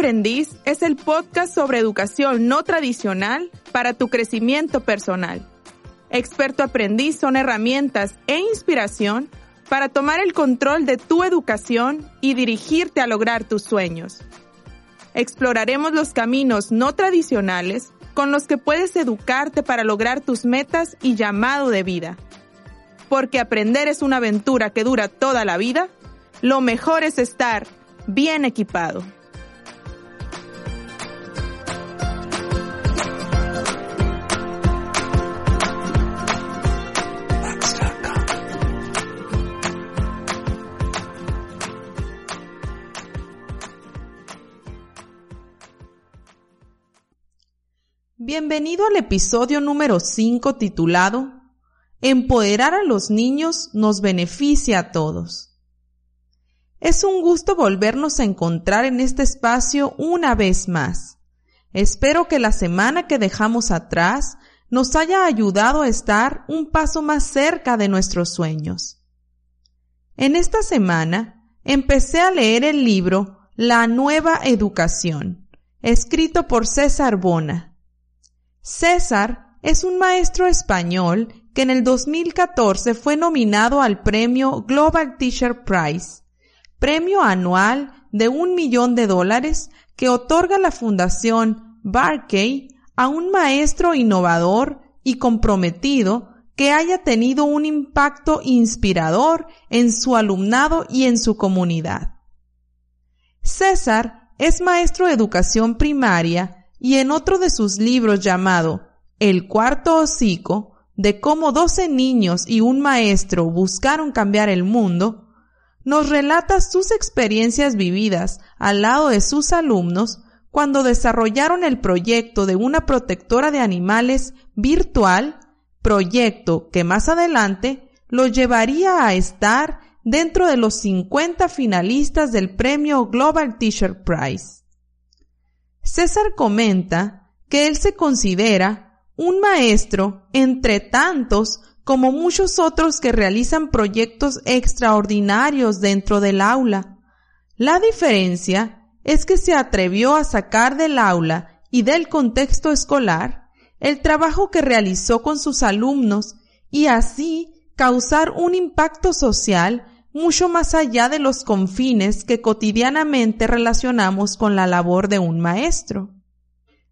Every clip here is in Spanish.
Aprendiz es el podcast sobre educación no tradicional para tu crecimiento personal. Experto Aprendiz son herramientas e inspiración para tomar el control de tu educación y dirigirte a lograr tus sueños. Exploraremos los caminos no tradicionales con los que puedes educarte para lograr tus metas y llamado de vida. Porque aprender es una aventura que dura toda la vida, lo mejor es estar bien equipado. Bienvenido al episodio número 5 titulado Empoderar a los niños nos beneficia a todos. Es un gusto volvernos a encontrar en este espacio una vez más. Espero que la semana que dejamos atrás nos haya ayudado a estar un paso más cerca de nuestros sueños. En esta semana empecé a leer el libro La nueva educación, escrito por César Bona César es un maestro español que en el 2014 fue nominado al premio Global Teacher Prize, premio anual de un millón de dólares que otorga la Fundación Barkey a un maestro innovador y comprometido que haya tenido un impacto inspirador en su alumnado y en su comunidad. César es maestro de educación primaria y en otro de sus libros llamado El cuarto hocico, de cómo doce niños y un maestro buscaron cambiar el mundo, nos relata sus experiencias vividas al lado de sus alumnos cuando desarrollaron el proyecto de una protectora de animales virtual, proyecto que más adelante lo llevaría a estar dentro de los 50 finalistas del premio Global Teacher Prize. César comenta que él se considera un maestro entre tantos como muchos otros que realizan proyectos extraordinarios dentro del aula. La diferencia es que se atrevió a sacar del aula y del contexto escolar el trabajo que realizó con sus alumnos y así causar un impacto social mucho más allá de los confines que cotidianamente relacionamos con la labor de un maestro.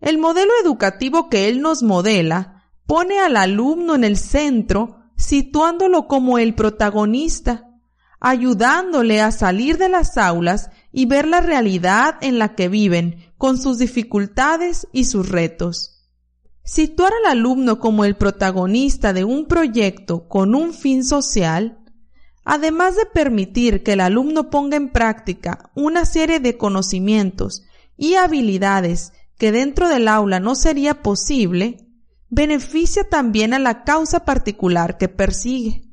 El modelo educativo que él nos modela pone al alumno en el centro, situándolo como el protagonista, ayudándole a salir de las aulas y ver la realidad en la que viven, con sus dificultades y sus retos. Situar al alumno como el protagonista de un proyecto con un fin social Además de permitir que el alumno ponga en práctica una serie de conocimientos y habilidades que dentro del aula no sería posible, beneficia también a la causa particular que persigue.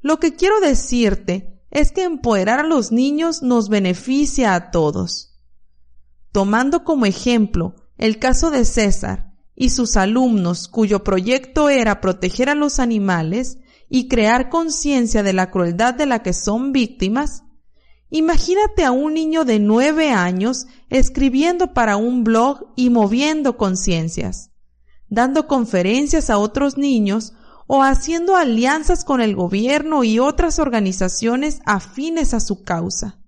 Lo que quiero decirte es que empoderar a los niños nos beneficia a todos. Tomando como ejemplo el caso de César y sus alumnos cuyo proyecto era proteger a los animales, y crear conciencia de la crueldad de la que son víctimas, imagínate a un niño de nueve años escribiendo para un blog y moviendo conciencias, dando conferencias a otros niños o haciendo alianzas con el gobierno y otras organizaciones afines a su causa.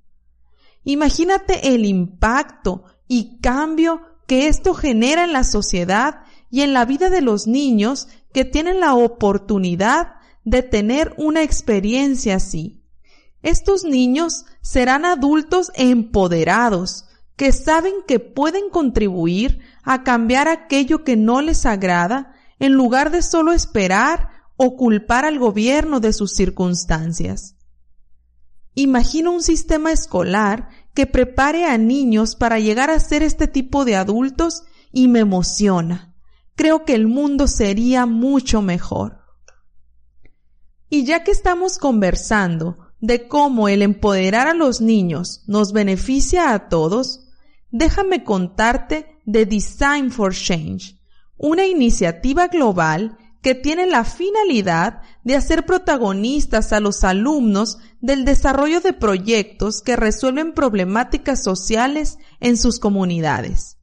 Imagínate el impacto y cambio que esto genera en la sociedad y en la vida de los niños que tienen la oportunidad de tener una experiencia así. Estos niños serán adultos empoderados, que saben que pueden contribuir a cambiar aquello que no les agrada en lugar de solo esperar o culpar al gobierno de sus circunstancias. Imagino un sistema escolar que prepare a niños para llegar a ser este tipo de adultos y me emociona. Creo que el mundo sería mucho mejor. Y ya que estamos conversando de cómo el empoderar a los niños nos beneficia a todos, déjame contarte de Design for Change, una iniciativa global que tiene la finalidad de hacer protagonistas a los alumnos del desarrollo de proyectos que resuelven problemáticas sociales en sus comunidades.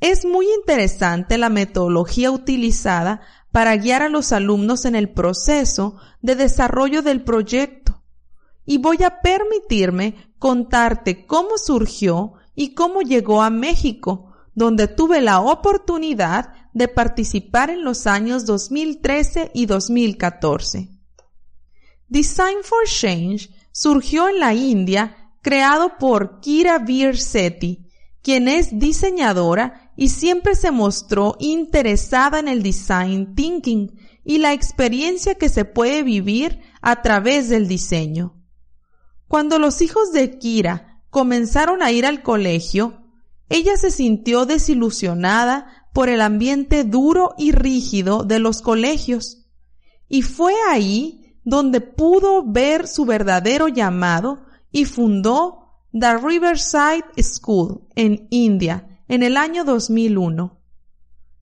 Es muy interesante la metodología utilizada para guiar a los alumnos en el proceso de desarrollo del proyecto. Y voy a permitirme contarte cómo surgió y cómo llegó a México, donde tuve la oportunidad de participar en los años 2013 y 2014. Design for Change surgió en la India creado por Kira Veer quien es diseñadora y siempre se mostró interesada en el design thinking y la experiencia que se puede vivir a través del diseño. Cuando los hijos de Kira comenzaron a ir al colegio, ella se sintió desilusionada por el ambiente duro y rígido de los colegios. Y fue ahí donde pudo ver su verdadero llamado y fundó The Riverside School en India en el año 2001.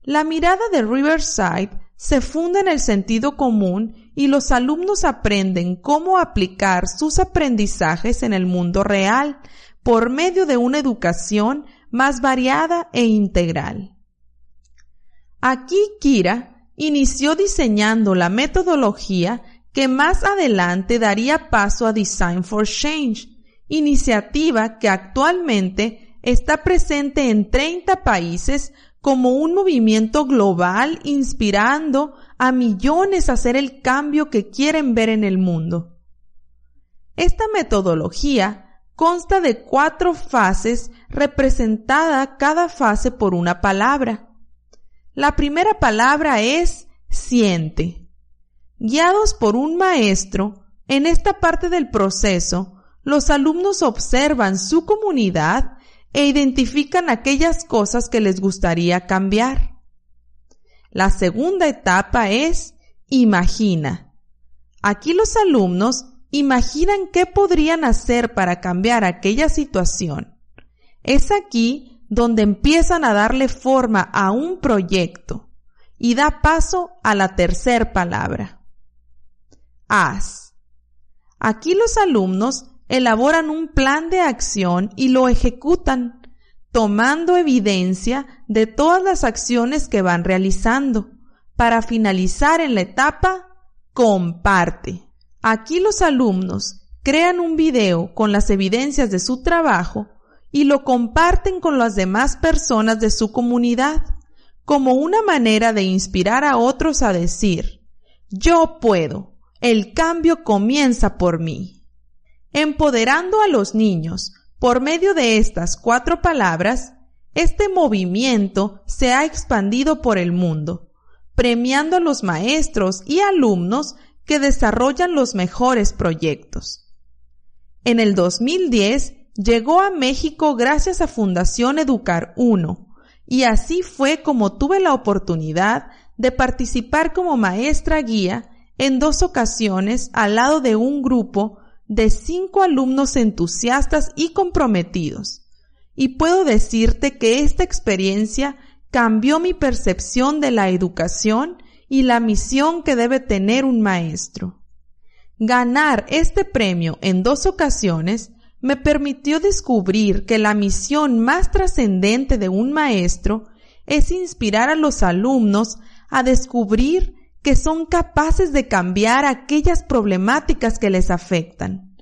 La mirada de Riverside se funda en el sentido común y los alumnos aprenden cómo aplicar sus aprendizajes en el mundo real por medio de una educación más variada e integral. Aquí Kira inició diseñando la metodología que más adelante daría paso a Design for Change, iniciativa que actualmente está presente en 30 países como un movimiento global inspirando a millones a hacer el cambio que quieren ver en el mundo. Esta metodología consta de cuatro fases representada cada fase por una palabra. La primera palabra es siente. Guiados por un maestro, en esta parte del proceso, los alumnos observan su comunidad e identifican aquellas cosas que les gustaría cambiar. La segunda etapa es imagina. Aquí los alumnos imaginan qué podrían hacer para cambiar aquella situación. Es aquí donde empiezan a darle forma a un proyecto y da paso a la tercera palabra. Haz. Aquí los alumnos elaboran un plan de acción y lo ejecutan, tomando evidencia de todas las acciones que van realizando, para finalizar en la etapa comparte. Aquí los alumnos crean un video con las evidencias de su trabajo y lo comparten con las demás personas de su comunidad como una manera de inspirar a otros a decir, yo puedo, el cambio comienza por mí. Empoderando a los niños por medio de estas cuatro palabras, este movimiento se ha expandido por el mundo, premiando a los maestros y alumnos que desarrollan los mejores proyectos. En el 2010 llegó a México gracias a Fundación Educar 1 y así fue como tuve la oportunidad de participar como maestra guía en dos ocasiones al lado de un grupo de cinco alumnos entusiastas y comprometidos. Y puedo decirte que esta experiencia cambió mi percepción de la educación y la misión que debe tener un maestro. Ganar este premio en dos ocasiones me permitió descubrir que la misión más trascendente de un maestro es inspirar a los alumnos a descubrir que son capaces de cambiar aquellas problemáticas que les afectan.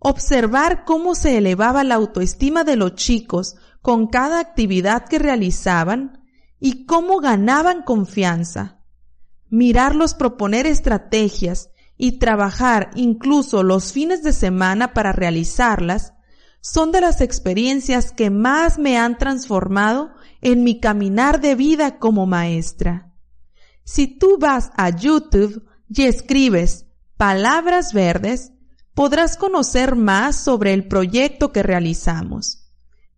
Observar cómo se elevaba la autoestima de los chicos con cada actividad que realizaban y cómo ganaban confianza, mirarlos proponer estrategias y trabajar incluso los fines de semana para realizarlas, son de las experiencias que más me han transformado en mi caminar de vida como maestra. Si tú vas a YouTube y escribes palabras verdes, podrás conocer más sobre el proyecto que realizamos.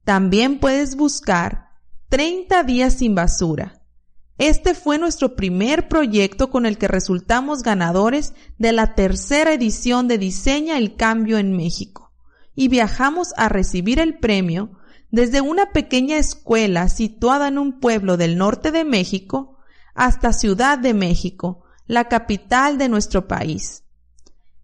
También puedes buscar 30 días sin basura. Este fue nuestro primer proyecto con el que resultamos ganadores de la tercera edición de Diseña el Cambio en México y viajamos a recibir el premio desde una pequeña escuela situada en un pueblo del norte de México hasta Ciudad de México, la capital de nuestro país.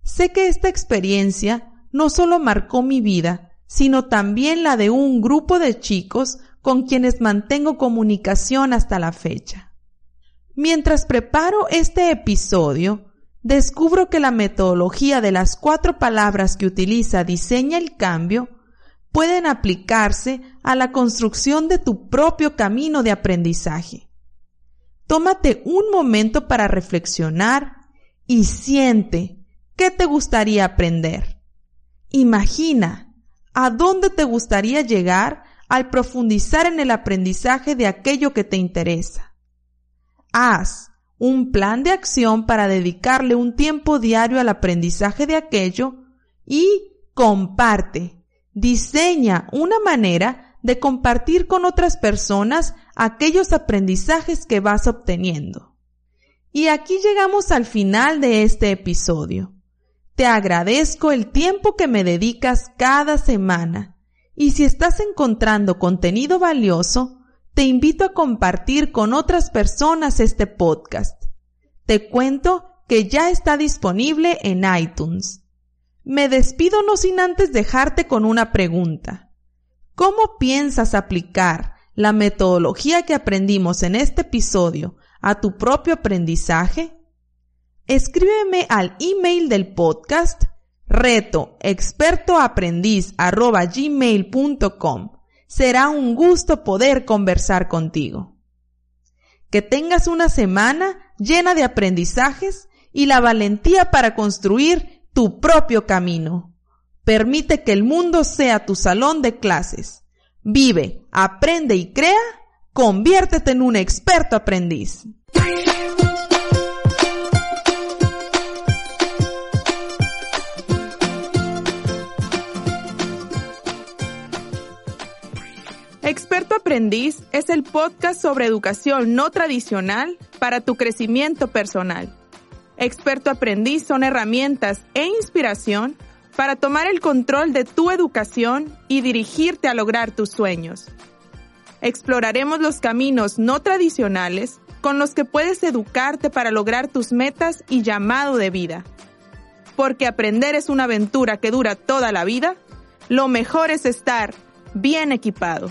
Sé que esta experiencia no solo marcó mi vida, sino también la de un grupo de chicos con quienes mantengo comunicación hasta la fecha. Mientras preparo este episodio, descubro que la metodología de las cuatro palabras que utiliza Diseña el Cambio pueden aplicarse a la construcción de tu propio camino de aprendizaje. Tómate un momento para reflexionar y siente qué te gustaría aprender. Imagina a dónde te gustaría llegar al profundizar en el aprendizaje de aquello que te interesa. Haz un plan de acción para dedicarle un tiempo diario al aprendizaje de aquello y comparte. Diseña una manera de compartir con otras personas aquellos aprendizajes que vas obteniendo. Y aquí llegamos al final de este episodio. Te agradezco el tiempo que me dedicas cada semana y si estás encontrando contenido valioso, te invito a compartir con otras personas este podcast. Te cuento que ya está disponible en iTunes. Me despido no sin antes dejarte con una pregunta. ¿Cómo piensas aplicar la metodología que aprendimos en este episodio a tu propio aprendizaje? Escríbeme al email del podcast reto Será un gusto poder conversar contigo. Que tengas una semana llena de aprendizajes y la valentía para construir tu propio camino. Permite que el mundo sea tu salón de clases. Vive, aprende y crea. Conviértete en un experto aprendiz. Experto Aprendiz es el podcast sobre educación no tradicional para tu crecimiento personal. Experto Aprendiz son herramientas e inspiración para tomar el control de tu educación y dirigirte a lograr tus sueños. Exploraremos los caminos no tradicionales con los que puedes educarte para lograr tus metas y llamado de vida. Porque aprender es una aventura que dura toda la vida, lo mejor es estar bien equipado.